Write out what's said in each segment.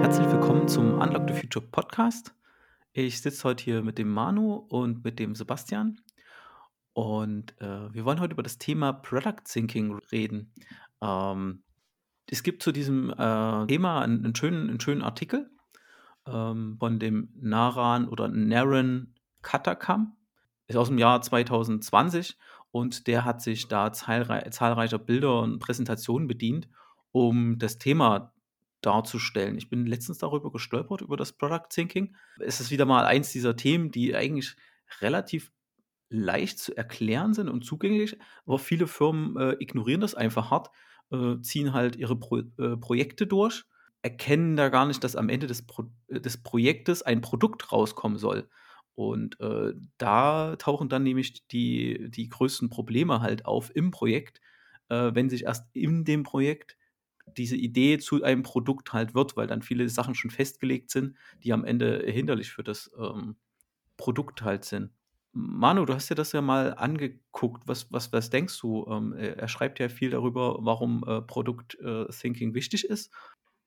Herzlich willkommen zum Unlock the Future Podcast. Ich sitze heute hier mit dem Manu und mit dem Sebastian. Und äh, wir wollen heute über das Thema Product Thinking reden. Ähm, es gibt zu diesem äh, Thema einen, einen, schönen, einen schönen Artikel ähm, von dem Naran oder Naren Katakam. Ist aus dem Jahr 2020 und der hat sich da zahlrei zahlreicher Bilder und Präsentationen bedient, um das Thema darzustellen. Ich bin letztens darüber gestolpert, über das Product Thinking. Es ist wieder mal eins dieser Themen, die eigentlich relativ leicht zu erklären sind und zugänglich, aber viele Firmen äh, ignorieren das einfach hart, äh, ziehen halt ihre Pro äh, Projekte durch, erkennen da gar nicht, dass am Ende des, Pro des Projektes ein Produkt rauskommen soll. Und äh, da tauchen dann nämlich die, die größten Probleme halt auf im Projekt, äh, wenn sich erst in dem Projekt diese Idee zu einem Produkt halt wird, weil dann viele Sachen schon festgelegt sind, die am Ende hinderlich für das ähm, Produkt halt sind. Manu, du hast dir das ja mal angeguckt. Was, was, was denkst du? Ähm, er schreibt ja viel darüber, warum äh, Produkt-Thinking äh, wichtig ist.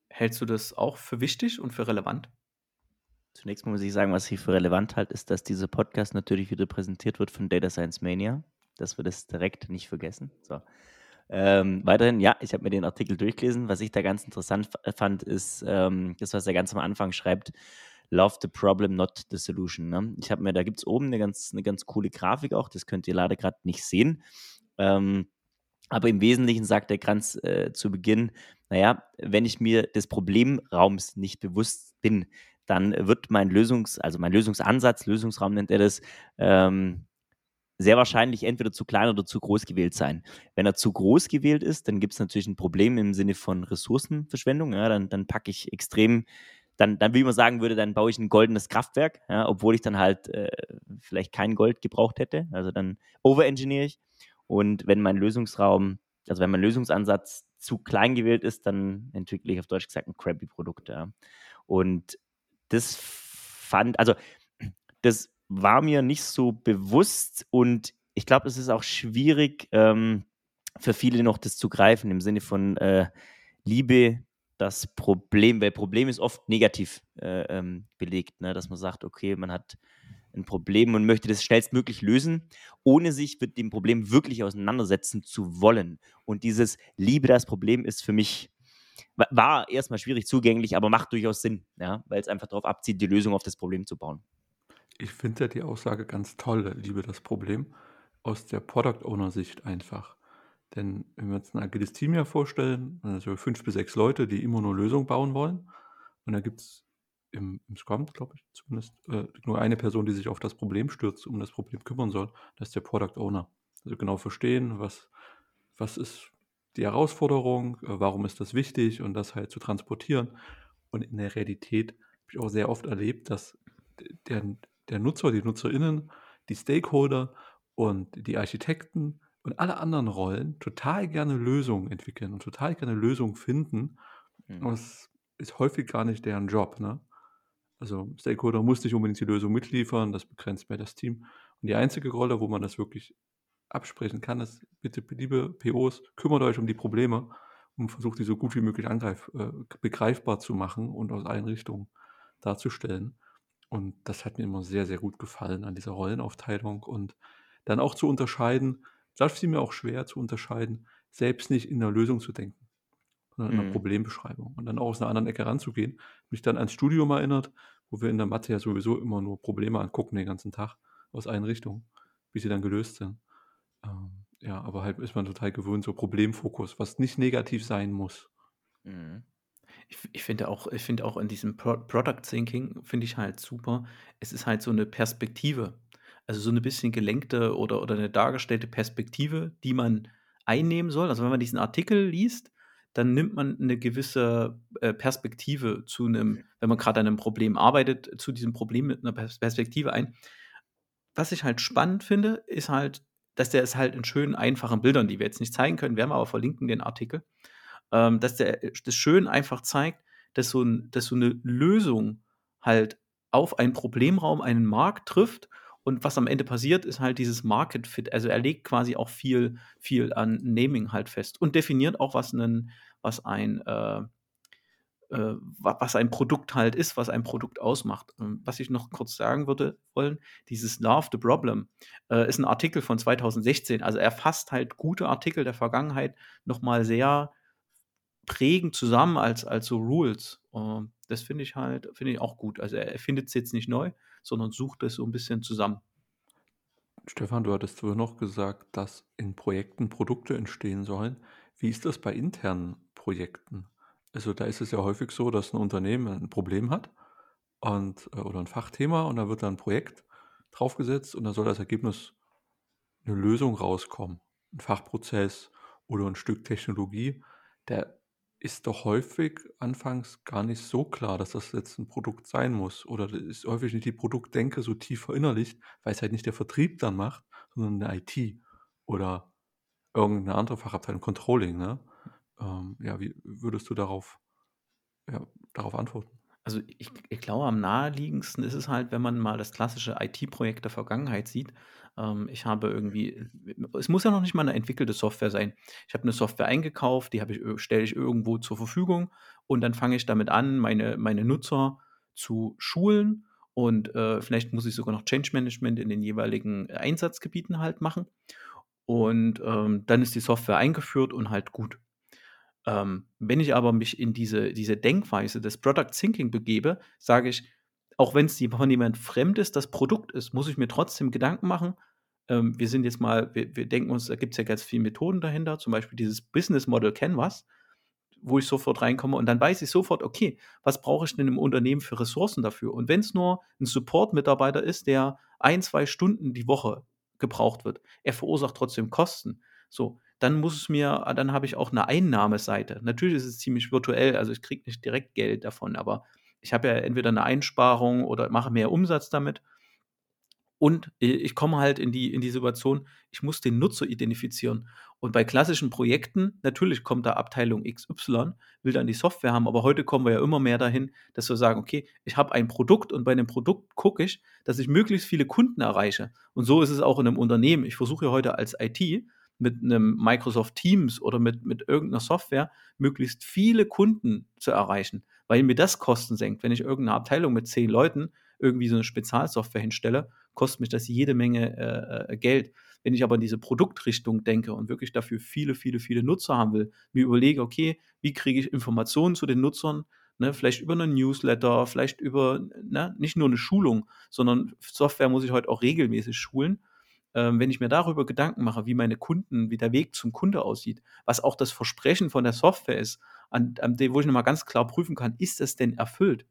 Hältst du das auch für wichtig und für relevant? Zunächst mal muss ich sagen, was ich für relevant halte, ist, dass dieser Podcast natürlich wieder präsentiert wird von Data Science Mania. Dass wir das direkt nicht vergessen. So. Ähm, weiterhin, ja, ich habe mir den Artikel durchgelesen. Was ich da ganz interessant fand, ist ähm, das, was er ganz am Anfang schreibt. Love the problem, not the solution. Ne? Ich habe mir, da gibt es oben eine ganz, eine ganz coole Grafik auch, das könnt ihr leider gerade nicht sehen. Ähm, aber im Wesentlichen sagt der Kranz äh, zu Beginn, naja, wenn ich mir des Problemraums nicht bewusst bin, dann wird mein Lösungs-, also mein Lösungsansatz, Lösungsraum nennt er das, ähm, sehr wahrscheinlich entweder zu klein oder zu groß gewählt sein. Wenn er zu groß gewählt ist, dann gibt es natürlich ein Problem im Sinne von Ressourcenverschwendung. Ja, dann, dann packe ich extrem dann, dann wie man sagen würde, dann baue ich ein goldenes Kraftwerk, ja, obwohl ich dann halt äh, vielleicht kein Gold gebraucht hätte. Also dann overengineere ich. Und wenn mein Lösungsraum, also wenn mein Lösungsansatz zu klein gewählt ist, dann entwickle ich auf Deutsch gesagt ein crappy Produkt. Ja. Und das fand, also das war mir nicht so bewusst und ich glaube, es ist auch schwierig ähm, für viele noch das zu greifen im Sinne von äh, Liebe das Problem, weil Problem ist oft negativ äh, ähm, belegt, ne? dass man sagt, okay, man hat ein Problem und möchte das schnellstmöglich lösen, ohne sich mit dem Problem wirklich auseinandersetzen zu wollen. Und dieses Liebe das Problem ist für mich, war erstmal schwierig zugänglich, aber macht durchaus Sinn, ja? weil es einfach darauf abzieht, die Lösung auf das Problem zu bauen. Ich finde ja die Aussage ganz toll, Liebe das Problem, aus der Product Owner Sicht einfach. Denn wenn wir uns ein agiles Team ja vorstellen, also fünf bis sechs Leute, die immer nur Lösungen bauen wollen, und da gibt es im, im Scrum, glaube ich, zumindest äh, nur eine Person, die sich auf das Problem stürzt, um das Problem kümmern soll, das ist der Product Owner. Also genau verstehen, was, was ist die Herausforderung, äh, warum ist das wichtig und das halt zu transportieren. Und in der Realität habe ich auch sehr oft erlebt, dass der, der Nutzer, die NutzerInnen, die Stakeholder und die Architekten und alle anderen Rollen total gerne Lösungen entwickeln und total gerne Lösungen finden. Mhm. das ist häufig gar nicht deren Job. Ne? Also Stakeholder muss nicht unbedingt die Lösung mitliefern, das begrenzt mehr das Team. Und die einzige Rolle, wo man das wirklich absprechen kann, ist, bitte, liebe POs, kümmert euch um die Probleme und versucht, die so gut wie möglich angreif, äh, begreifbar zu machen und aus allen Richtungen darzustellen. Und das hat mir immer sehr, sehr gut gefallen an dieser Rollenaufteilung und dann auch zu unterscheiden, das fiel mir auch schwer zu unterscheiden, selbst nicht in der Lösung zu denken, sondern in einer Mhm. Problembeschreibung und dann auch aus einer anderen Ecke ranzugehen. Mich dann ans Studium erinnert, wo wir in der Mathe ja sowieso immer nur Probleme angucken den ganzen Tag aus allen Richtungen, wie sie dann gelöst sind. Ähm, ja, aber halt ist man total gewöhnt, so Problemfokus, was nicht negativ sein muss. Mhm. Ich, ich finde auch, ich finde auch in diesem Pro Product Thinking finde ich halt super. Es ist halt so eine Perspektive. Also so eine bisschen gelenkte oder, oder eine dargestellte Perspektive, die man einnehmen soll. Also wenn man diesen Artikel liest, dann nimmt man eine gewisse äh, Perspektive zu einem, wenn man gerade an einem Problem arbeitet, zu diesem Problem mit einer Perspektive ein. Was ich halt spannend finde, ist halt, dass der es halt in schönen, einfachen Bildern, die wir jetzt nicht zeigen können, werden wir aber verlinken, den Artikel, ähm, dass der das schön einfach zeigt, dass so, ein, dass so eine Lösung halt auf einen Problemraum, einen Markt trifft Und was am Ende passiert, ist halt dieses Market Fit. Also er legt quasi auch viel, viel an Naming halt fest und definiert auch, was, einen, was ein äh, äh, was ein Produkt halt ist, was ein Produkt ausmacht. Ähm, was ich noch kurz sagen würde wollen, dieses Love the Problem äh, ist ein Artikel von 2016. Also er fasst halt gute Artikel der Vergangenheit nochmal sehr prägend zusammen als, als so Rules. Uh, das finde ich halt, finde ich auch gut. Also er findet es jetzt nicht neu, sondern sucht es so ein bisschen zusammen. Stefan, du hattest früher noch gesagt, dass in Projekten Produkte entstehen sollen. Wie ist das bei internen Projekten? Also da ist es ja häufig so, dass ein Unternehmen ein Problem hat und, äh, oder ein Fachthema und da wird dann ein Projekt draufgesetzt und da soll als Ergebnis eine Lösung rauskommen. Ein Fachprozess oder ein Stück Technologie. Der ist doch häufig anfangs gar nicht so klar, dass das jetzt ein Produkt sein muss. Oder ist häufig nicht die Produktdenke so tief verinnerlicht, weil es halt nicht der Vertrieb dann macht, sondern eine IT oder irgendeine andere Fachabteilung, Controlling, ne? Ähm, ja, wie würdest du darauf, ja, darauf antworten? Also ich, ich glaube, am naheliegendsten ist es halt, wenn man mal das klassische IT-Projekt der Vergangenheit sieht. Ähm, ich habe irgendwie, es muss ja noch nicht mal eine entwickelte Software sein. Ich habe eine Software eingekauft, die ich, stelle ich irgendwo zur Verfügung und dann fange ich damit an, meine, meine Nutzer zu schulen und äh, vielleicht muss ich sogar noch Change Management in den jeweiligen Einsatzgebieten halt machen. Und ähm, dann ist die Software eingeführt und halt gut. Ähm, wenn ich aber mich in diese, diese Denkweise des Product Thinking begebe, sage ich, auch wenn es von jemand Fremdes das Produkt ist, muss ich mir trotzdem Gedanken machen. Ähm, wir sind jetzt mal, wir, wir denken uns, da gibt es ja ganz viele Methoden dahinter, zum Beispiel dieses Business Model Canvas, wo ich sofort reinkomme und dann weiß ich sofort, okay, was brauche ich denn im Unternehmen für Ressourcen dafür? Und wenn es nur ein Support-Mitarbeiter ist, der ein, zwei Stunden die Woche gebraucht wird, er verursacht trotzdem Kosten. So, dann muss es mir, ah, dann habe ich auch eine Einnahmeseite. Natürlich ist es ziemlich virtuell, also ich kriege nicht direkt Geld davon, aber ich habe ja entweder eine Einsparung oder mache mehr Umsatz damit. Und ich komme halt in die, in die Situation, ich muss den Nutzer identifizieren. Und bei klassischen Projekten, natürlich kommt da Abteilung XY, will dann die Software haben, aber heute kommen wir ja immer mehr dahin, dass wir sagen, okay, ich habe ein Produkt und bei dem Produkt gucke ich, dass ich möglichst viele Kunden erreiche. Und so ist es auch in einem Unternehmen. Ich versuche ja heute als IT mit einem Microsoft Teams oder mit, mit irgendeiner Software möglichst viele Kunden zu erreichen, weil mir das Kosten senkt. Wenn ich irgendeine Abteilung mit zehn Leuten irgendwie so eine Spezialsoftware hinstelle, kostet mich das jede Menge äh, äh, Geld. Wenn ich aber in diese Produktrichtung denke und wirklich dafür viele, viele, viele Nutzer haben will, mir überlege, okay, wie kriege ich Informationen zu den Nutzern, ne, vielleicht über einen Newsletter, vielleicht über ne, nicht nur eine Schulung, sondern Software muss ich heute auch regelmäßig schulen ähm, wenn ich mir darüber Gedanken mache, wie meine Kunden, wie der Weg zum Kunde aussieht, was auch das Versprechen von der Software ist, an, an dem, wo ich nochmal ganz klar prüfen kann, ist das denn erfüllt?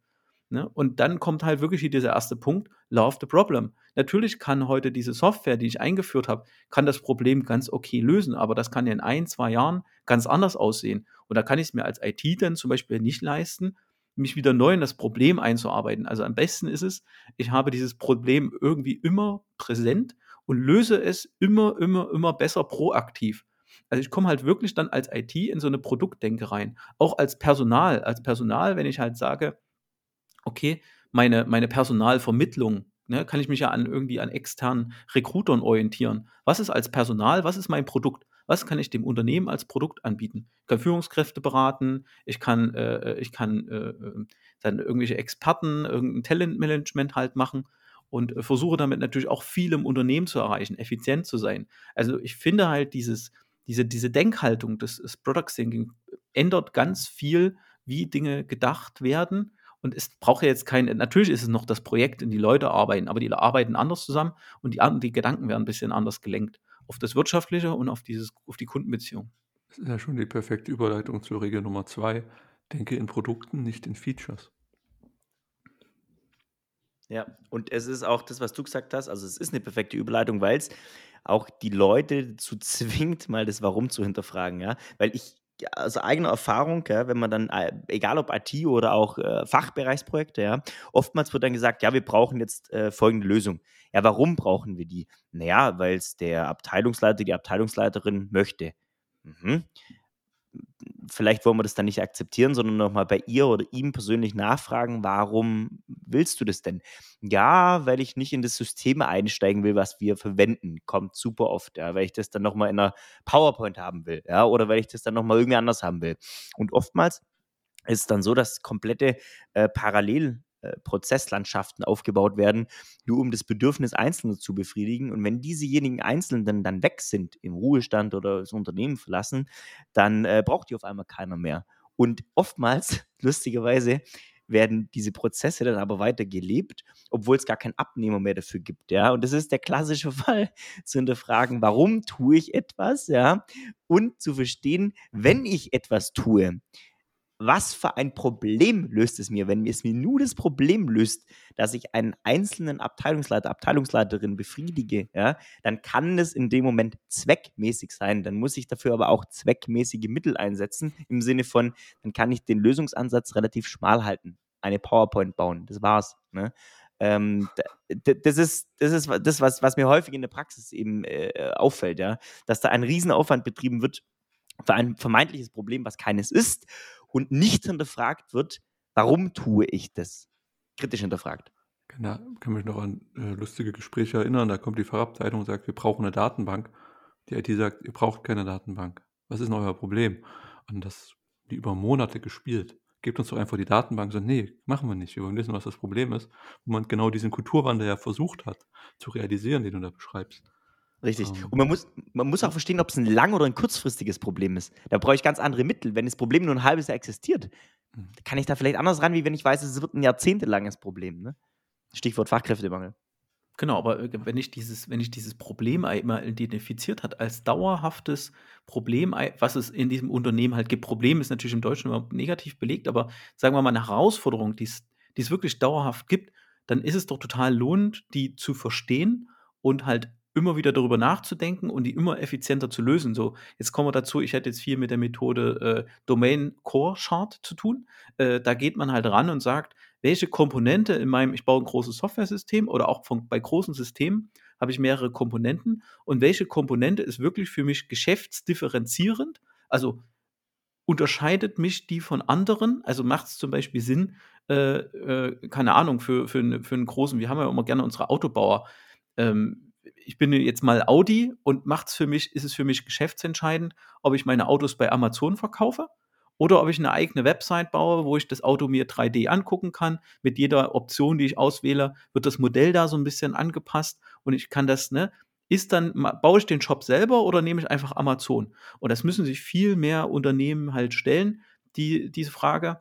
Ne? Und dann kommt halt wirklich dieser erste Punkt, Love the Problem. Natürlich kann heute diese Software, die ich eingeführt habe, kann das Problem ganz okay lösen, aber das kann ja in ein, zwei Jahren ganz anders aussehen. Und da kann ich es mir als IT dann zum Beispiel nicht leisten, mich wieder neu in das Problem einzuarbeiten. Also am besten ist es, ich habe dieses Problem irgendwie immer präsent und löse es immer, immer, immer besser proaktiv. Also ich komme halt wirklich dann als IT in so eine Produktdenke rein. Auch als Personal. Als Personal, wenn ich halt sage, okay, meine, meine Personalvermittlung, ne, kann ich mich ja an irgendwie an externen Recruitern orientieren. Was ist als Personal, was ist mein Produkt? Was kann ich dem Unternehmen als Produkt anbieten? Ich kann Führungskräfte beraten, ich kann, äh, ich kann äh, äh dann irgendwelche Experten, irgendein Talentmanagement halt machen und äh, versuche damit natürlich auch viel im Unternehmen zu erreichen, effizient zu sein. Also ich finde halt dieses, diese, diese Denkhaltung des, des Product Thinking ändert ganz viel, wie Dinge gedacht werden. Und es braucht ja jetzt kein, natürlich ist es noch das Projekt, in die Leute arbeiten, aber die arbeiten anders zusammen und die, die Gedanken werden ein bisschen anders gelenkt. Auf das Wirtschaftliche und auf, dieses, auf die Kundenbeziehung. Das ist ja schon die perfekte Überleitung zur Regel Nummer zwei. Denke in Produkten, nicht in Features. Ja, und es ist auch das, was du gesagt hast, also es ist eine perfekte Überleitung, weil es auch die Leute dazu zwingt, mal das Warum zu hinterfragen, ja. Weil ich, aus eigener Erfahrung, ja, wenn man dann, äh, egal ob IT oder auch äh, Fachbereichsprojekte, ja, oftmals wird dann gesagt, ja, wir brauchen jetzt äh, folgende Lösung. Ja, warum brauchen wir die? Naja, weil es der Abteilungsleiter, die Abteilungsleiterin möchte. Mhm vielleicht wollen wir das dann nicht akzeptieren, sondern nochmal bei ihr oder ihm persönlich nachfragen, warum willst du das denn? Ja, weil ich nicht in das System einsteigen will, was wir verwenden. Kommt super oft, ja, weil ich das dann nochmal in einer PowerPoint haben will, ja, oder weil ich das dann nochmal irgendwie anders haben will. Und oftmals ist es dann so, dass komplette äh, Parallel äh, Prozesslandschaften aufgebaut werden, nur um das Bedürfnis Einzelner zu befriedigen. Und wenn diesejenigen Einzelnen dann weg sind, im Ruhestand oder das Unternehmen verlassen, dann äh, braucht die auf einmal keiner mehr. Und oftmals, lustigerweise, werden diese Prozesse dann aber weiter gelebt, obwohl es gar keinen Abnehmer mehr dafür gibt, ja. Und das ist der klassische Fall, zu hinterfragen, warum tue ich etwas, ja, und zu verstehen, wenn ich etwas tue, was für ein Problem löst es mir, wenn es mir nur das Problem löst, dass ich einen einzelnen Abteilungsleiter, Abteilungsleiterin befriedige, ja, dann kann es in dem Moment zweckmäßig sein. Dann muss ich dafür aber auch zweckmäßige Mittel einsetzen, im Sinne von, dann kann ich den Lösungsansatz relativ schmal halten. Eine PowerPoint bauen, das war's. Ne? Ähm, das ist, das ist das, was, was mir häufig in der Praxis eben äh, auffällt, ja, dass da ein Riesenaufwand betrieben wird für ein vermeintliches Problem, was keines ist und nicht hinterfragt wird, warum tue ich das? Kritisch hinterfragt. Genau, ich kann mich noch an äh, lustige Gespräche erinnern. Da kommt die Fachabteilung und sagt, wir brauchen eine Datenbank. Die IT sagt, ihr braucht keine Datenbank. Was ist denn euer Problem? Und das die über Monate gespielt. Gebt uns doch einfach die Datenbank. So, nee, machen wir nicht. Wir wollen wissen, was das Problem ist. Wo man genau diesen Kulturwandel ja versucht hat zu realisieren, den du da beschreibst. Richtig. Ähm, und man muss, man muss auch verstehen, ob es ein lang- oder ein kurzfristiges Problem ist. Da brauche ich ganz andere Mittel. Wenn das Problem nur ein halbes Jahr existiert, mhm. kann ich da vielleicht anders ran, wie wenn ich weiß, es wird ein jahrzehntelanges Problem. Ne? Stichwort Fachkräftemangel. Genau, aber äh, wenn ich dieses, wenn ich dieses Problem einmal identifiziert hat als dauerhaftes Problem, was es in diesem Unternehmen halt gibt, Problem ist natürlich im Deutschen immer negativ belegt, aber sagen wir mal eine Herausforderung, die es wirklich dauerhaft gibt, dann ist es doch total lohnend, die zu verstehen und halt immer wieder darüber nachzudenken und die immer effizienter zu lösen. So, jetzt kommen wir dazu, ich hätte jetzt viel mit der Methode äh, Domain Core Chart zu tun. Äh, da geht man halt ran und sagt, welche Komponente in meinem, ich baue ein großes Software-System oder auch von, bei großen Systemen habe ich mehrere Komponenten und welche Komponente ist wirklich für mich geschäftsdifferenzierend, also unterscheidet mich die von anderen, also macht es zum Beispiel Sinn, äh, äh, keine Ahnung, für, für, für einen großen, wir haben ja immer gerne unsere Autobauer, ähm, ich bin jetzt mal Audi und macht's für mich, ist es für mich geschäftsentscheidend, ob ich meine Autos bei Amazon verkaufe oder ob ich eine eigene Website baue, wo ich das Auto mir 3D angucken kann. Mit jeder Option, die ich auswähle, wird das Modell da so ein bisschen angepasst und ich kann das, ne, ist dann, baue ich den Shop selber oder nehme ich einfach Amazon? Und das müssen sich viel mehr Unternehmen halt stellen, die, diese Frage.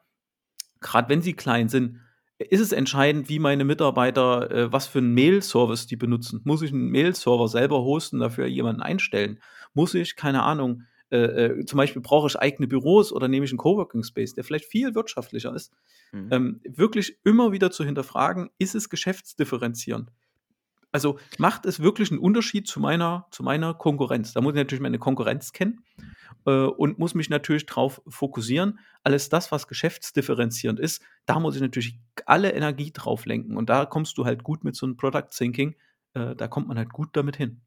Gerade wenn sie klein sind, ist es entscheidend, wie meine Mitarbeiter, äh, was für einen Mail-Service die benutzen. Muss ich einen Mail-Server selber hosten, dafür jemanden einstellen? Muss ich, keine Ahnung, äh, äh, zum Beispiel brauche ich eigene Büros oder nehme ich einen Coworking Space, der vielleicht viel wirtschaftlicher ist. Mhm. Ähm, wirklich immer wieder zu hinterfragen, ist es geschäftsdifferenzierend? Also macht es wirklich einen Unterschied zu meiner, zu meiner Konkurrenz? Da muss ich natürlich meine Konkurrenz kennen äh, und muss mich natürlich darauf fokussieren. Alles das, was geschäftsdifferenzierend ist, da muss ich natürlich alle Energie drauf lenken. Und da kommst du halt gut mit so einem Product Thinking, äh, da kommt man halt gut damit hin.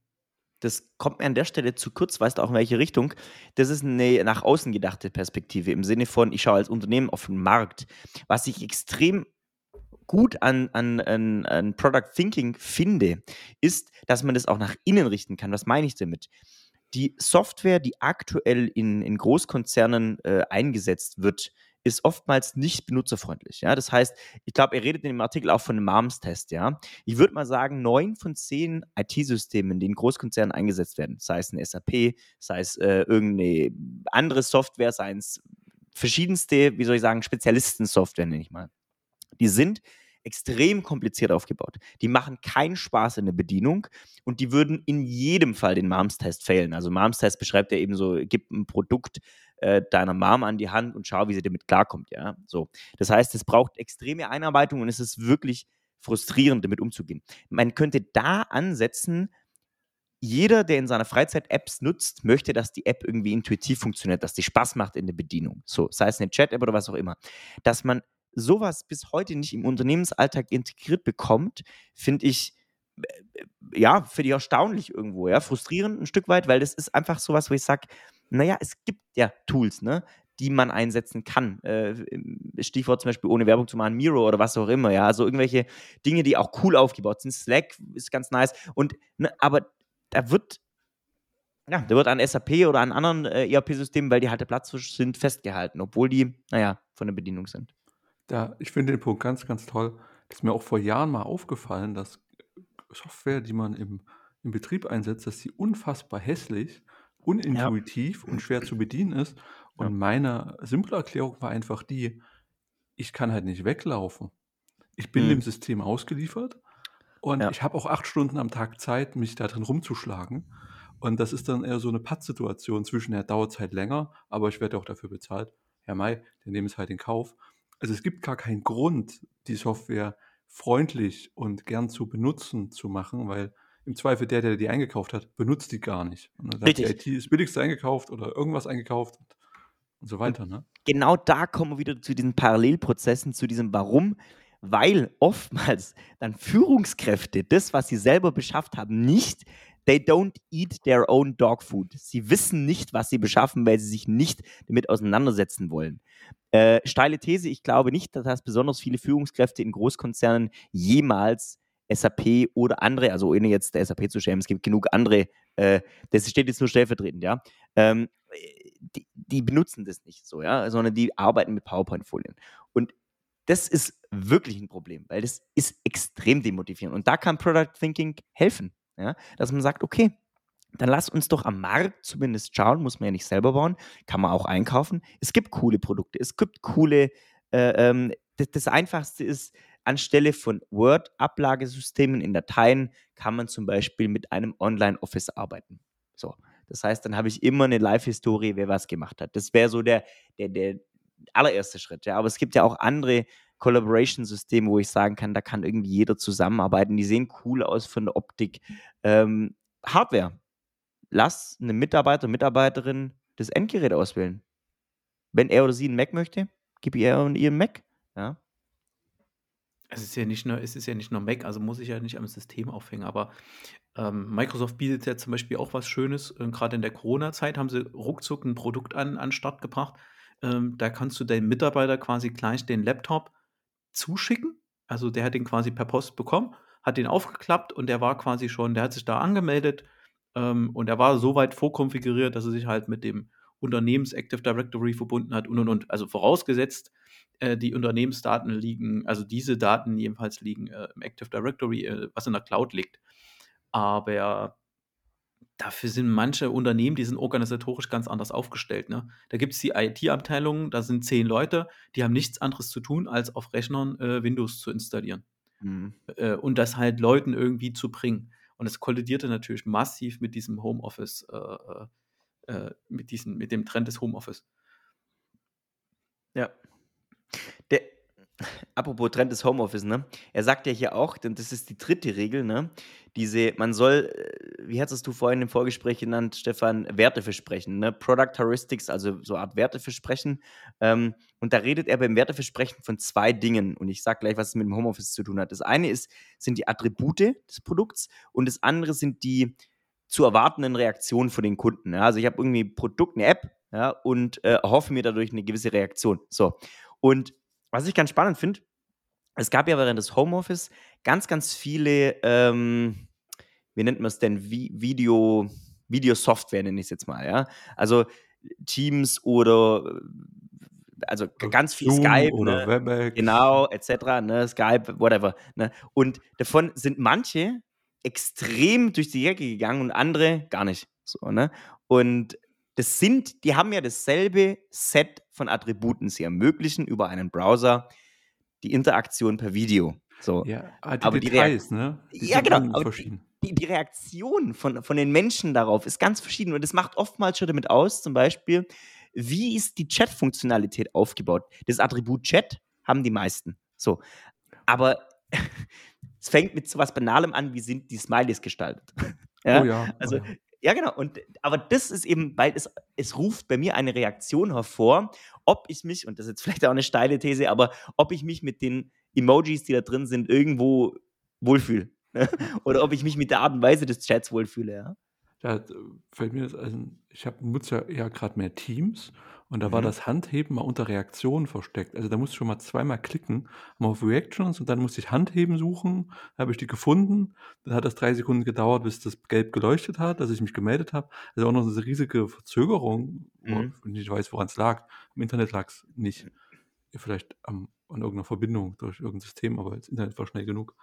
Das kommt mir an der Stelle zu kurz, weißt du auch in welche Richtung. Das ist eine nach außen gedachte Perspektive im Sinne von, ich schaue als Unternehmen auf den Markt. Was ich extrem gut an, an, an, an Product Thinking finde, ist, dass man das auch nach innen richten kann. Was meine ich damit? Die Software, die aktuell in, in Großkonzernen äh, eingesetzt wird, ist oftmals nicht benutzerfreundlich. Ja? Das heißt, ich glaube, er redet in dem Artikel auch von einem MARMS-Test. Ja? Ich würde mal sagen, neun von zehn IT-Systemen, die in Großkonzernen eingesetzt werden, sei es ein SAP, sei es äh, irgendeine andere Software, sei es verschiedenste, wie soll ich sagen, Spezialisten-Software, nenne ich mal. Die sind extrem kompliziert aufgebaut. Die machen keinen Spaß in der Bedienung und die würden in jedem Fall den MARMS-Test failen. Also MARMS-Test beschreibt ja eben so, gib ein Produkt äh, deiner Mom an die Hand und schau, wie sie damit klarkommt, ja. So. Das heißt, es braucht extreme Einarbeitung und es ist wirklich frustrierend, damit umzugehen. Man könnte da ansetzen, jeder, der in seiner Freizeit Apps nutzt, möchte, dass die App irgendwie intuitiv funktioniert, dass die Spaß macht in der Bedienung. So, sei es eine Chat-App oder was auch immer. Dass man sowas bis heute nicht im Unternehmensalltag integriert bekommt, finde ich äh, ja, finde ich erstaunlich irgendwo, ja, frustrierend ein Stück weit, weil das ist einfach sowas, wo ich sage, naja, es gibt ja Tools, ne, die man einsetzen kann. Äh, Stichwort zum Beispiel ohne Werbung zu machen, Miro oder was auch immer, ja. Also irgendwelche Dinge, die auch cool aufgebaut sind. Slack ist ganz nice. Und, ne, aber da wird, ja, da wird an SAP oder an anderen äh, ERP-Systemen, weil die halt der Platz sind, festgehalten, obwohl die, naja, von der Bedienung sind. Da, ich finde den Punkt ganz, ganz toll. Das ist mir auch vor Jahren mal aufgefallen, dass Software, die man im, im Betrieb einsetzt, dass sie unfassbar hässlich, unintuitiv ja. und schwer zu bedienen ist. Und ja. meine simple Erklärung war einfach die, ich kann halt nicht weglaufen. Ich bin mhm. dem System ausgeliefert und ja. ich habe auch acht Stunden am Tag Zeit, mich da drin rumzuschlagen. Und das ist dann eher so eine Pattsituation zwischen, der dauert halt länger, aber ich werde auch dafür bezahlt. Herr Mai, der nehme es halt in Kauf. Also es gibt gar keinen Grund, die Software freundlich und gern zu benutzen zu machen, weil im Zweifel der, der die eingekauft hat, benutzt die gar nicht. Und dann Richtig. hat die IT das Billigste eingekauft oder irgendwas eingekauft und so weiter. Ne? Genau da kommen wir wieder zu diesen Parallelprozessen, zu diesem Warum. Weil oftmals dann Führungskräfte das, was sie selber beschafft haben, nicht They don't eat their own dog food. Sie wissen nicht, was sie beschaffen, weil sie sich nicht damit auseinandersetzen wollen. Äh, steile These, ich glaube nicht, dass besonders viele Führungskräfte in Großkonzernen jemals SAP oder andere, also ohne jetzt der SAP zu schämen, es gibt genug andere, äh, das steht jetzt nur stellvertretend, ja, ähm, die, die, benutzen das nicht so, ja, sondern die arbeiten mit PowerPoint-Folien. Und das ist wirklich ein Problem, weil das ist extrem demotivierend. Und da kann Product Thinking helfen. Ja? Dass man sagt, okay, dann lass uns doch am Markt zumindest schauen, muss man ja nicht selber bauen, kann man auch einkaufen. Es gibt coole Produkte, es gibt coole, äh, ähm, das, das, Einfachste ist, anstelle von Word-Ablagesystemen in Dateien kann man zum Beispiel mit einem Online-Office arbeiten. So. Das heißt, dann habe ich immer eine Live-Historie, wer was gemacht hat. Das wäre so der, der, der allererste Schritt. Ja. Aber es gibt ja auch andere Collaboration-System, wo ich sagen kann, da kann irgendwie jeder zusammenarbeiten. Die sehen cool aus von der Optik. Ähm, Hardware. Lass eine Mitarbeiter, Mitarbeiterin das Endgerät auswählen. Wenn er oder sie einen Mac möchte, gib ihr und ihr einen Mac. Ja. Es ist ja nicht nur, es ist ja nicht nur Mac, also muss ich ja nicht am System aufhängen, aber ähm, Microsoft bietet ja zum Beispiel auch was Schönes. Äh, Gerade in der Corona-Zeit haben sie ruckzuck ein Produkt an, an Start gebracht. Ähm, da kannst du deinem Mitarbeiter quasi gleich den Laptop zuschicken. Also der hat den quasi per Post bekommen, hat den aufgeklappt und der war quasi schon, der hat sich da angemeldet ähm, und er war so weit vorkonfiguriert, dass er sich halt mit dem Unternehmens Active Directory verbunden hat und und und. Also vorausgesetzt, äh, die Unternehmensdaten liegen, also diese Daten jedenfalls liegen äh, im Active Directory, äh, was in der Cloud liegt. Aber dafür sind manche Unternehmen, die sind organisatorisch ganz anders aufgestellt. Ne? Da gibt es die IT-Abteilung, da sind zehn Leute, die haben nichts anderes zu tun, als auf Rechnern äh, Windows zu installieren. Mhm. Äh, und das halt Leuten irgendwie zu bringen. Und es kollidierte natürlich massiv mit diesem Homeoffice, äh, äh, äh mit, diesem, mit dem Trend des Homeoffice. Ja. Apropos Trend des Homeoffice, ne? Er sagt ja hier auch, denn das ist die dritte Regel, ne? Diese, man soll, äh, wie hattest du vorhin im Vorgespräch genannt, Stefan, Werte versprechen, ne? Product Heuristics, also so eine Art Werteversprechen. Ähm, und da redet er beim Werteversprechen von zwei Dingen. Und ich sage gleich, was es mit dem Homeoffice zu tun hat. Das eine ist, sind die Attribute des Produkts und das andere sind die zu erwartenden Reaktionen von den Kunden. Ja? Also ich habe irgendwie ein Produkt, eine App, ja, und äh, hoffe mir dadurch eine gewisse Reaktion. So. Und was ich ganz spannend finde, es gab ja während des Homeoffice ganz, ganz viele, ähm, wie nennt man es denn, Vi Video, Videosoftware nenne ich es jetzt mal, ja. Also Teams oder also ganz viel Zoom Skype oder ne? Webex. Genau, etc., ne? Skype, whatever. Ne? Und davon sind manche extrem durch die Jacke gegangen und andere gar nicht. So, ne? Und das sind, die haben ja dasselbe Set von Attributen. Sie ermöglichen über einen Browser die Interaktion per Video. So. Ja, ah, die aber Details, die ne? Die ja, genau. Die, die, Reaktion von, von den Menschen darauf ist ganz verschieden und das macht oftmals schon damit aus, zum Beispiel, wie ist die Chat-Funktionalität aufgebaut? Das Attribut Chat haben die meisten. So. Aber es fängt mit so was Banalem an, wie sind die Smileys gestaltet. ja? Oh ja. Also oh ja, genau. Und, aber das ist eben, weil es, es ruft bei mir eine Reaktion hervor, ob ich mich, und das ist jetzt vielleicht auch eine steile These, aber ob ich mich mit den Emojis, die da drin sind, irgendwo wohlfühle. Ne? Oder ob ich mich mit der Art und Weise des Chats wohlfühle, ja. Da äh, fällt mir das ein, ich habe nutze ja eher gerade mehr Teams und da war Mhm. das Handheben mal unter Reaktionen versteckt. Also, da musste ich schon mal zweimal klicken, mal auf Reactions und dann musste ich Handheben suchen. Da habe ich die gefunden. Dann hat das 3 Sekunden gedauert, bis das gelb geleuchtet hat, dass ich mich gemeldet habe. Also, auch noch diese riesige Verzögerung, wo Mhm. ich nicht weiß, woran's lag. Im Internet lag's nicht. Vielleicht am an irgendeiner Verbindung durch irgendein System, aber das Internet war schnell genug.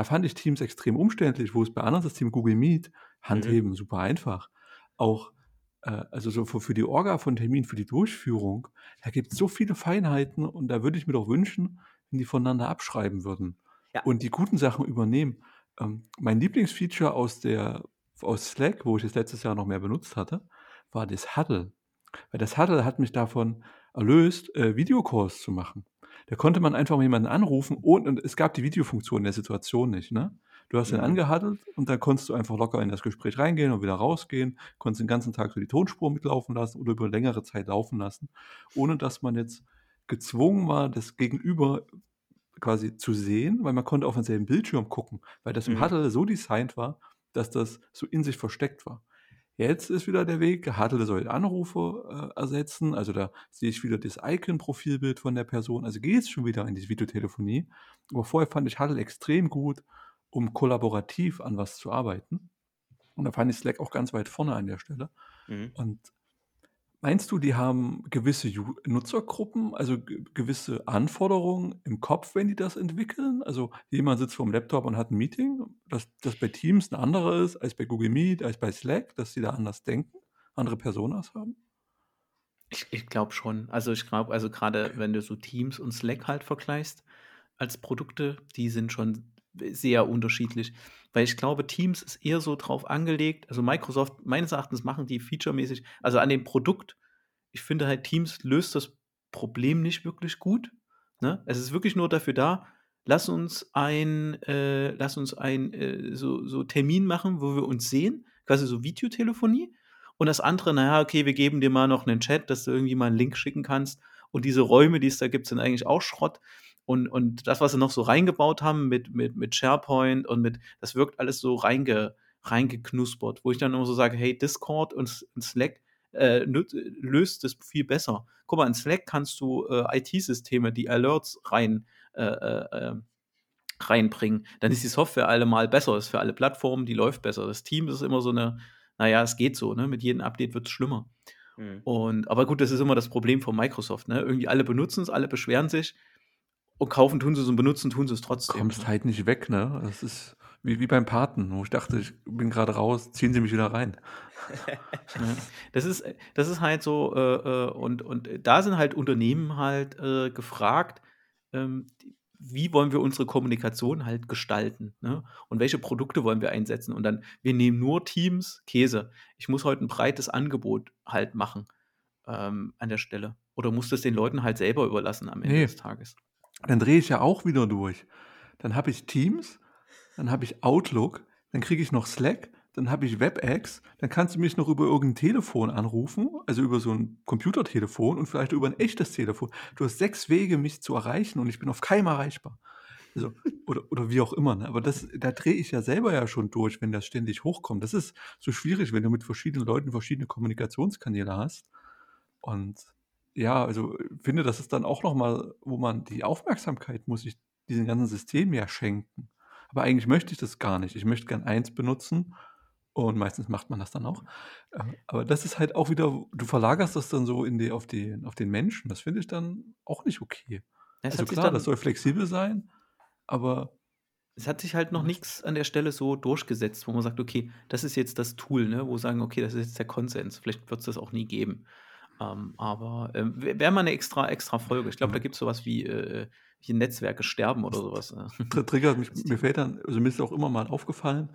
Da fand ich Teams extrem umständlich, wo es bei anderen Systemen Google Meet Mhm. Handheben super einfach. Auch, äh, also so für die Orga von Terminen, für die Durchführung, da gibt's so viele Feinheiten und da würde ich mir doch wünschen, wenn die voneinander abschreiben würden Ja. und die guten Sachen übernehmen. Ähm, mein Lieblingsfeature aus der aus Slack, wo ich es letztes Jahr noch mehr benutzt hatte, war das Huddle. Weil das Huddle hat mich davon erlöst, äh, Videocalls zu machen. Da konnte man einfach mal jemanden anrufen und und es gab die Videofunktion in der Situation nicht, ne? Du hast ihn Mhm. angehuddelt und dann konntest du einfach locker in das Gespräch reingehen und wieder rausgehen, konntest den ganzen Tag so die Tonspur mitlaufen lassen oder über längere Zeit laufen lassen, ohne dass man jetzt gezwungen war, das Gegenüber quasi zu sehen, weil man konnte auf denselben Bildschirm gucken, weil das im Mhm. Huddle so designt war, dass das so in sich versteckt war. Jetzt ist wieder der Weg, Huddle soll Anrufe, äh, ersetzen. Also, da sehe ich wieder das Icon-Profilbild von der Person. Also, geht's schon wieder in die Videotelefonie. Aber vorher fand ich Huddle extrem gut, um kollaborativ an was zu arbeiten. Und da fand ich Slack auch ganz weit vorne an der Stelle. Mhm. Und meinst du, die haben gewisse Ju Nutzergruppen, also ge gewisse Anforderungen im Kopf, wenn die das entwickeln? Also, jemand sitzt vorm Laptop und hat 'n Meeting, dass das bei Teams 'n anderer ist als bei Google Meet, als bei Slack, dass die da anders denken, andere Personas haben? Ich ich glaube schon. Also, ich glaube also, grade Okay. wenn du so Teams und Slack halt vergleichst als Produkte, die sind schon sehr unterschiedlich. Weil ich glaube, Teams ist eher so drauf angelegt also, Microsoft meines Erachtens machen die featuremäßig also, an dem Produkt ich finde halt, Teams löst das Problem nicht wirklich gut, ne? Es ist wirklich nur dafür da: „Lass uns ein äh, lass uns ein, äh, so so Termin machen, wo wir uns sehen“, quasi so Videotelefonie. Und das andere, na ja, okay, wir geben dir mal noch 'nen Chat, dass du irgendwie mal 'n Link schicken kannst. Und diese Räume, die es da gibt, sind eigentlich auch Schrott. Und und das, was sie noch so reingebaut haben mit mit mit SharePoint und mit das wirkt alles so reinge reingeknuspert, wo ich dann immer so sage: „Hey, Discord und und Slack, äh, löst das viel besser.“ Guck mal, in Slack kannst du, äh, IT-Systeme, die Alerts rein äh, äh, ähm, reinbringen. Dann ist die Software allemal besser, ist für alle Plattformen, die läuft besser. Das Team ist immer so 'ne na ja, es geht so, ne? Mit jedem Update wird's schlimmer. Mhm. Und aber gut, das ist immer das Problem von Microsoft, ne? Irgendwie alle benutzen's, alle beschweren sich und kaufen tun sie's und benutzen tun sie's trotzdem, Kommst ne? halt nicht weg, ne? Das ist wie wie beim Paten, wo ich dachte, ich bin grade raus, ziehen Sie mich wieder rein. Das ist das ist halt so, äh, äh und und da sind halt Unternehmen halt, äh, gefragt, ähm, wie wollen wir unsere Kommunikation halt gestalten, ne? Und welche Produkte wollen wir einsetzen? Und dann wir nehmen nur Teams, Käse. Ich muss heute 'n breites Angebot halt machen, ähm, an der Stelle. Oder muss das den Leuten halt selber überlassen am Ende Ne. des Tages. Dann drehe ich ja auch wieder durch. Dann habe ich Teams, dann habe ich Outlook, dann kriege ich noch Slack, dann habe ich WebEx, dann kannst du mich noch über irgendein Telefon anrufen, also über so 'n Computertelefon und vielleicht über 'n echtes Telefon. Du hast 6 Wege, mich zu erreichen und ich bin auf keinem erreichbar. Also oder oder wie auch immer, ne? Aber das da drehe ich ja selber ja schon durch, wenn das ständig hochkommt. Das ist so schwierig, wenn du mit verschiedenen Leuten verschiedene Kommunikationskanäle hast. Und ja, also, finde, das ist dann auch noch mal, wo man die Aufmerksamkeit muss ich diesem ganzen System ja schenken. Aber eigentlich möchte ich das gar nicht. Ich möchte gern eins benutzen und meistens macht man das dann auch. Äh, aber das ist halt auch wieder du verlagerst das dann so in die auf den auf den Menschen. Das finde ich dann auch nicht okay. Es Also klar, das soll flexibel sein, aber es hat sich halt noch nix an der Stelle so durchgesetzt, wo man sagt: „Okay, das ist jetzt das Tool“, ne? Wo sagen: „Okay, das ist jetzt der Konsens.“ Vielleicht wird's das auch nie geben. Ähm, aber, wä wäre mal 'ne extra extra Folge. Ich glaube, da Mhm. gibt's so was wie, äh, wie Netzwerke sterben oder so was, äh. Tr triggert mich mir fällt dann also, mir ist auch immer mal aufgefallen,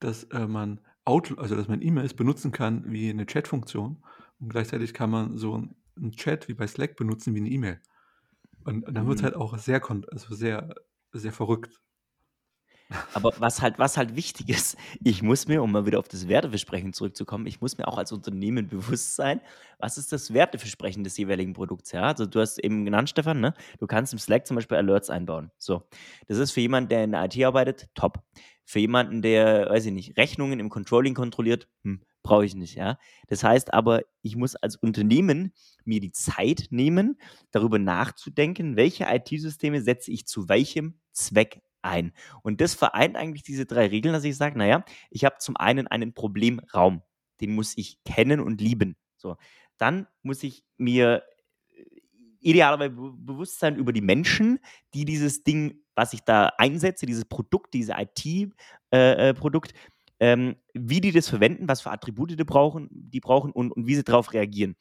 dass, äh, man Outl also, dass man E-Mails benutzen kann wie 'ne Chatfunktion und gleichzeitig kann man so 'n 'n Chat wie bei Slack benutzen wie 'ne E-Mail. Und und dann Mhm. halt auch sehr kon also, sehr sehr verrückt. Aber was halt was halt wichtig ist, ich muss mir, um mal wieder auf das Werteversprechen zurückzukommen ich muss mir auch als Unternehmen bewusst sein, was ist das Werteversprechen des jeweiligen Produkts, ja? Also, du hast eben genannt, Stefan, ne, du kannst im Slack zum Beispiel Alerts einbauen. So, das ist für jemanden, der in der IT arbeitet, top. Für jemanden, der, weiß ich nicht, Rechnungen im Controlling kontrolliert, hm, brauche ich nicht, ja. Das heißt aber, ich muss als Unternehmen mir die Zeit nehmen, darüber nachzudenken, welche IT-Systeme setze ich zu welchem Zweck ein. Und das vereint eigentlich diese drei Regeln, dass ich sage, naja, ich habe zum einen einen Problemraum, den muss ich kennen und lieben. So, dann muss ich mir äh, idealerweise bewusst sein über die Menschen, die dieses Ding, was ich da einsetze, dieses Produkt, dieses IT-Produkt, äh, äh ähm, wie die das verwenden, was für Attribute die brauchen, die brauchen und, und wie sie darauf reagieren.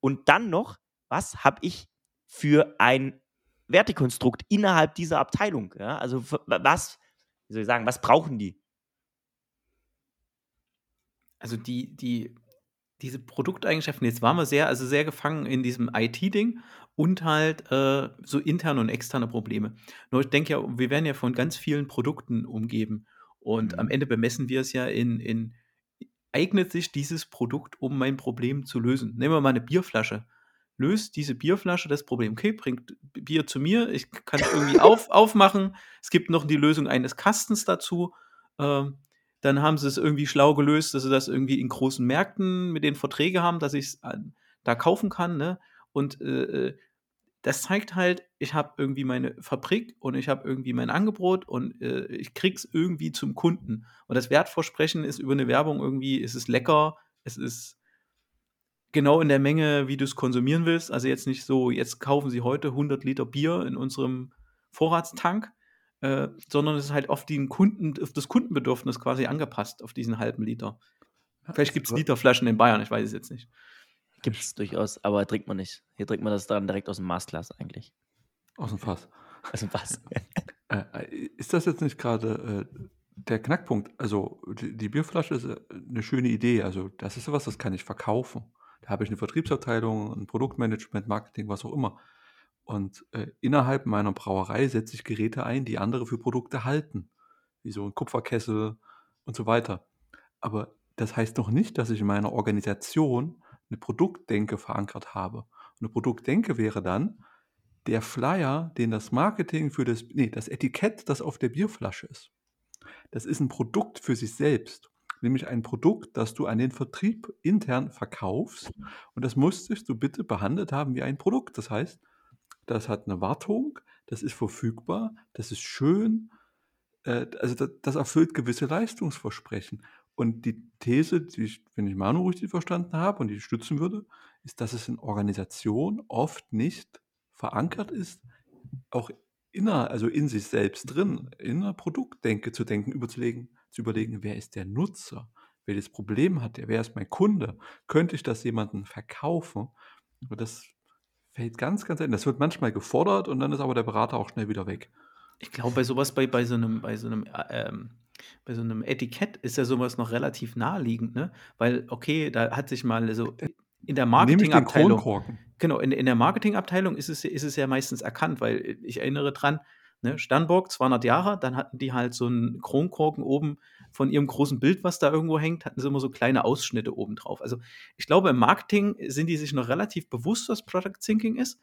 Und dann noch, was habe ich für ein Wertekonstrukt innerhalb dieser Abteilung? Ja? Also was, wie soll ich sagen, was brauchen die? Also die, die, diese Produkteigenschaften, jetzt waren wir sehr, also sehr gefangen in diesem IT-Ding und halt äh, so interne und externe Probleme. Nur ich denke ja, wir werden ja von ganz vielen Produkten umgeben. Und mhm. am Ende bemessen wir es ja in, in, eignet sich dieses Produkt, um mein Problem zu lösen? Nehmen wir mal eine Bierflasche löst diese Bierflasche das Problem. Okay, bringt Bier zu mir, ich kann es irgendwie auf, aufmachen. Es gibt noch die Lösung eines Kastens dazu. Ähm, dann haben sie es irgendwie schlau gelöst, dass sie das irgendwie in großen Märkten mit den Verträgen haben, dass ich es äh, da kaufen kann. Ne? Und äh, äh, das zeigt halt, ich habe irgendwie meine Fabrik und ich habe irgendwie mein Angebot und äh, ich krieg's irgendwie zum Kunden. Und das Wertversprechen ist über eine Werbung irgendwie, es ist lecker, es ist genau in der Menge, wie du es konsumieren willst. Also jetzt nicht so, jetzt kaufen sie heute 100 Liter Bier in unserem Vorratstank, äh, sondern es ist halt auf, den Kunden, auf das Kundenbedürfnis quasi angepasst, auf diesen halben Liter. Vielleicht gibt es Literflaschen in Bayern, ich weiß es jetzt nicht. Gibt es durchaus, aber trinkt man nicht. Hier trinkt man das dann direkt aus dem Maßglas eigentlich. Aus dem Fass. Aus dem Fass. Äh, äh, ist das jetzt nicht gerade äh, der Knackpunkt? Also, die, die, Bierflasche ist äh, eine schöne Idee. Also, das ist sowas, das kann ich verkaufen. Da habe ich eine Vertriebsabteilung, ein Produktmanagement, Marketing, was auch immer. Und äh, innerhalb meiner Brauerei setze ich Geräte ein, die andere für Produkte halten, wie so ein Kupferkessel und so weiter. Aber das heißt noch nicht, dass ich in meiner Organisation eine Produktdenke verankert habe. Eine Produktdenke wäre dann der Flyer, den das Marketing für das, nee, das Etikett, das auf der Bierflasche ist. Das ist ein Produkt für sich selbst nämlich ein Produkt, das du an den Vertrieb intern verkaufst. Und das musstest du bitte behandelt haben wie ein Produkt. Das heißt, das hat eine Wartung, das ist verfügbar, das ist schön, äh, also das, das, erfüllt gewisse Leistungsversprechen. Und die These, die ich, wenn ich Manu richtig verstanden habe und die ich stützen würde, ist, dass es in Organisationen oft nicht verankert ist, auch inner, also in sich selbst drin, in einer Produktdenke zu denken, überzulegen, zu überlegen, wer ist der Nutzer? Welches Problem hat der? Wer ist mein Kunde? Könnte ich das jemandem verkaufen? Aber das fällt ganz, ganz selten. Das wird manchmal gefordert und dann ist aber der Berater auch schnell wieder weg. Ich glaube, bei sowas, bei, bei so einem, bei so einem, äh, ähm, bei so einem Etikett ist ja sowas noch relativ naheliegend, ne? Weil, okay, da hat sich mal so in der Marketingabteilung. Genau, in, in der Marketingabteilung ist es, ist es ja meistens erkannt, weil ich erinnere dran, Ne? Sternburg, 200 Jahre, dann hatten die halt so einen Kronkorken oben von ihrem großen Bild, was da irgendwo hängt, hatten sie immer so kleine Ausschnitte oben drauf. Also ich glaube, im Marketing sind die sich noch relativ bewusst, was Product Thinking ist,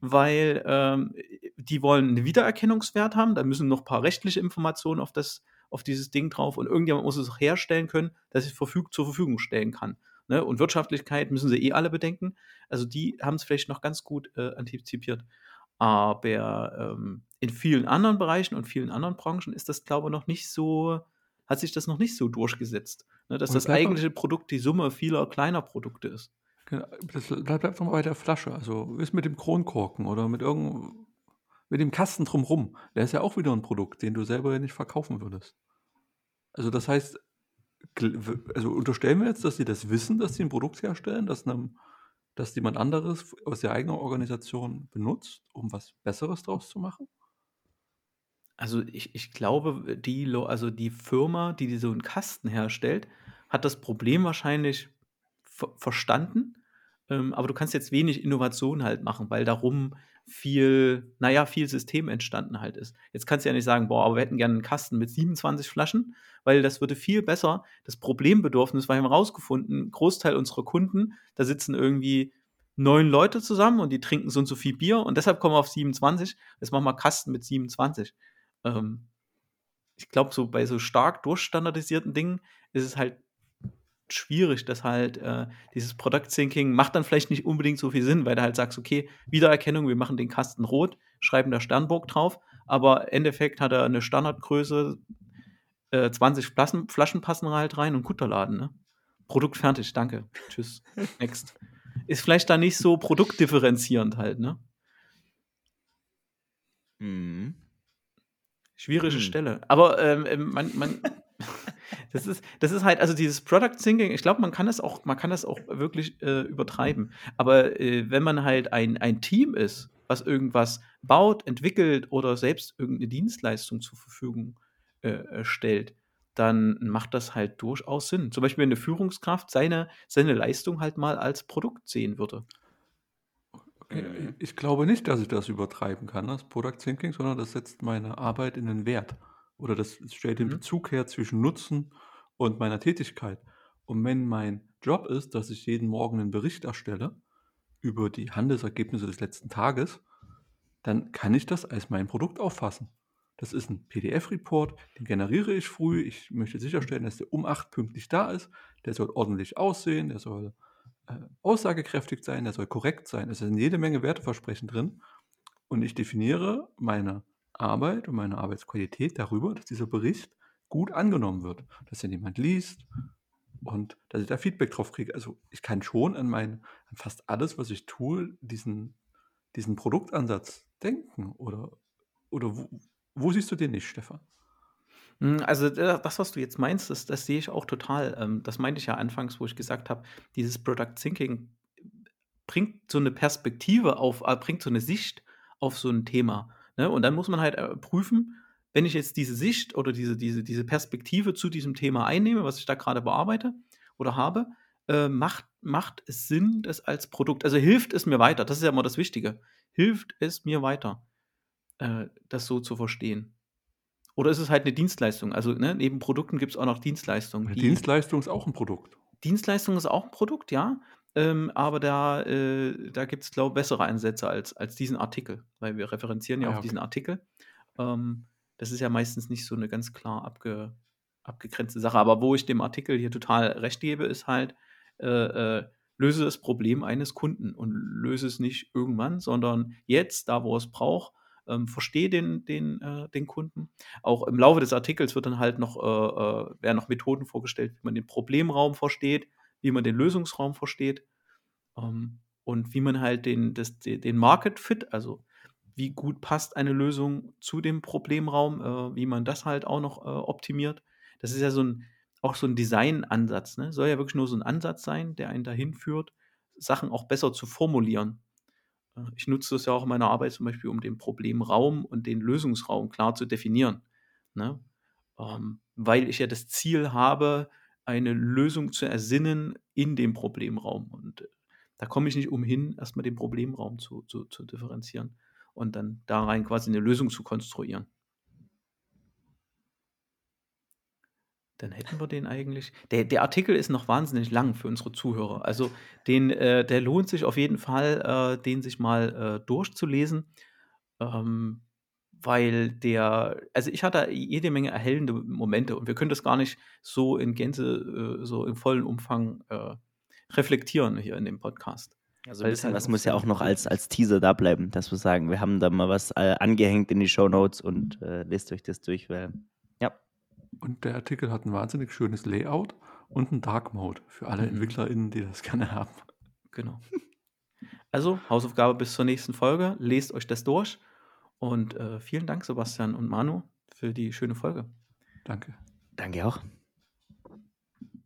weil ähm, die wollen einen Wiedererkennungswert haben, da müssen noch ein paar rechtliche Informationen auf, das, auf dieses Ding drauf und irgendjemand muss es auch herstellen können, dass es verfüg zur Verfügung stellen kann. Ne? Und Wirtschaftlichkeit müssen sie eh alle bedenken. Also die haben es vielleicht noch ganz gut äh, antizipiert. Aber ähm, in vielen anderen Bereichen und vielen anderen Branchen ist das, glaube ich, noch nicht so, hat sich das noch nicht so durchgesetzt. Ne, dass das eigentliche Produkt die Summe vieler kleiner Produkte ist. Genau, das bleibt doch mal bei der Flasche. Also ist mit dem Kronkorken oder mit irgendeinem, mit dem Kasten drumrum. Der ist ja auch wieder ein Produkt, den du selber ja nicht verkaufen würdest. Also das heißt, also unterstellen wir jetzt, dass sie das wissen, dass sie ein Produkt herstellen, das einem das jemand anderes aus der eigenen Organisation benutzt, um was Besseres draus zu machen? Also ich, ich glaube, die, also die Firma, die, die so einen Kasten herstellt, hat das Problem wahrscheinlich verstanden. Ähm, aber du kannst jetzt wenig Innovation halt machen, weil darum viel, naja, viel System entstanden halt ist. Jetzt kannst du ja nicht sagen, boah, aber wir hätten gerne einen Kasten mit 27 Flaschen, weil das würde viel besser das Problembedürfnis, weil wir haben rausgefunden, Großteil unserer Kunden, da sitzen irgendwie neun Leute zusammen und die trinken so und so viel Bier und deshalb kommen wir auf 27. Jetzt machen wir Kasten mit 27. Ähm, ich glaube, so bei so stark durchstandardisierten Dingen ist es halt schwierig, dass halt äh, dieses Product Thinking macht dann vielleicht nicht unbedingt so viel Sinn, weil du halt sagst, okay, Wiedererkennung, wir machen den Kasten rot, schreiben da Sternburg drauf, aber im Endeffekt hat er eine Standardgröße, äh, 20 Flaschen, Flaschen passen halt rein und Kutterladen, ne? Produkt fertig, danke. Tschüss. Next. Ist vielleicht da nicht so produktdifferenzierend halt, ne? Mhm. Schwierige Hm. Stelle. Aber ähm, ähm, man, man das, ist, das ist halt, also dieses Product Thinking, ich glaube, man kann das auch, man kann das auch wirklich äh, übertreiben. Aber äh, wenn man halt ein, ein Team ist, was irgendwas baut, entwickelt oder selbst irgendeine Dienstleistung zur Verfügung äh, äh, stellt, dann macht das halt durchaus Sinn. Zum Beispiel, wenn eine Führungskraft seine, seine Leistung halt mal als Produkt sehen würde. Ich glaube nicht, dass ich das übertreiben kann, das Product Thinking, sondern das setzt meine Arbeit in den Wert. Oder das stellt den Mhm. Bezug her zwischen Nutzen und meiner Tätigkeit. Und wenn mein Job ist, dass ich jeden Morgen einen Bericht erstelle über die Handelsergebnisse des letzten Tages, dann kann ich das als mein Produkt auffassen. Das ist ein PDF-Report, den generiere ich früh. Ich möchte sicherstellen, dass der um 8 pünktlich da ist. Der soll ordentlich aussehen, der soll äh, aussagekräftig sein, der soll korrekt sein. Es sind jede Menge Werteversprechen drin. Und ich definiere meine Arbeit und meine Arbeitsqualität darüber, dass dieser Bericht gut angenommen wird, dass ihn jemand liest und dass ich da Feedback drauf kriege. Also ich kann schon an, mein, an fast alles, was ich tue, diesen, diesen Produktansatz denken. Oder, oder wo, wo siehst du den nicht, Stefan? Mm, Also das, was du jetzt meinst, das, das sehe ich auch total. Ähm, Das meinte ich ja anfangs, wo ich gesagt habe, dieses Product Thinking bringt so eine Perspektive auf, äh, bringt so eine Sicht auf so ein Thema. Ne? Und dann muss man halt äh, prüfen, wenn ich jetzt diese Sicht oder diese, diese, diese Perspektive zu diesem Thema einnehme, was ich da gerade bearbeite oder habe, äh, macht, macht es Sinn, das als Produkt, also hilft es mir weiter, das ist ja immer das Wichtige, hilft es mir weiter, äh, das so zu verstehen. Oder ist es halt eine Dienstleistung? Also ne, neben Produkten gibt es auch noch Dienstleistungen. Die- Dienstleistung ist auch ein Produkt. Dienstleistung ist auch ein Produkt, ja. Ähm, aber da, äh, da gibt es, glaube ich, bessere Ansätze als, als diesen Artikel, weil wir referenzieren ja Ah, auf okay. diesen Artikel. Ähm, das ist ja meistens nicht so eine ganz klar abge, abgegrenzte Sache. Aber wo ich dem Artikel hier total recht gebe, ist halt, äh, äh, löse das Problem eines Kunden und löse es nicht irgendwann, sondern jetzt, da wo es braucht, ähm, verstehe den, den, äh, den Kunden. Auch im Laufe des Artikels wird dann halt noch, äh, äh, werden noch Methoden vorgestellt, wie man den Problemraum versteht, wie man den Lösungsraum versteht ähm, und wie man halt den, das, de- den Market Fit, also wie gut passt eine Lösung zu dem Problemraum, äh, wie man das halt auch noch äh, optimiert. Das ist ja so ein, auch so ein Design-Ansatz. Ne? Soll ja wirklich nur so ein Ansatz sein, der einen dahin führt, Sachen auch besser zu formulieren. Äh, Ich nutze das ja auch in meiner Arbeit zum Beispiel, um den Problemraum und den Lösungsraum klar zu definieren. Ne? Ähm, weil ich ja das Ziel habe, eine Lösung zu ersinnen in dem Problemraum. Und äh, da komme ich nicht umhin, erstmal den Problemraum zu, zu, zu differenzieren und dann da rein quasi eine Lösung zu konstruieren. Dann hätten wir den eigentlich. Der, der Artikel ist noch wahnsinnig lang für unsere Zuhörer. Also den, äh, der lohnt sich auf jeden Fall, äh, den sich mal äh, durchzulesen. Ähm, weil der, also ich hatte jede Menge erhellende Momente und wir können das gar nicht so in Gänze, äh, so im vollen Umfang äh, reflektieren hier in dem Podcast. Also ein bisschen halt was muss ja auch noch als, als Teaser da bleiben, dass wir sagen, wir haben da mal was äh, angehängt in die Show Notes und äh, lest euch das durch, weil ja, Und der Artikel hat ein wahnsinnig schönes Layout und einen Dark Mode für alle Mhm. EntwicklerInnen, die das gerne haben. Genau. Also, Hausaufgabe bis zur nächsten Folge. Lest euch das durch. Und äh, vielen Dank, Sebastian und Manu, für die schöne Folge. Danke. danke auch.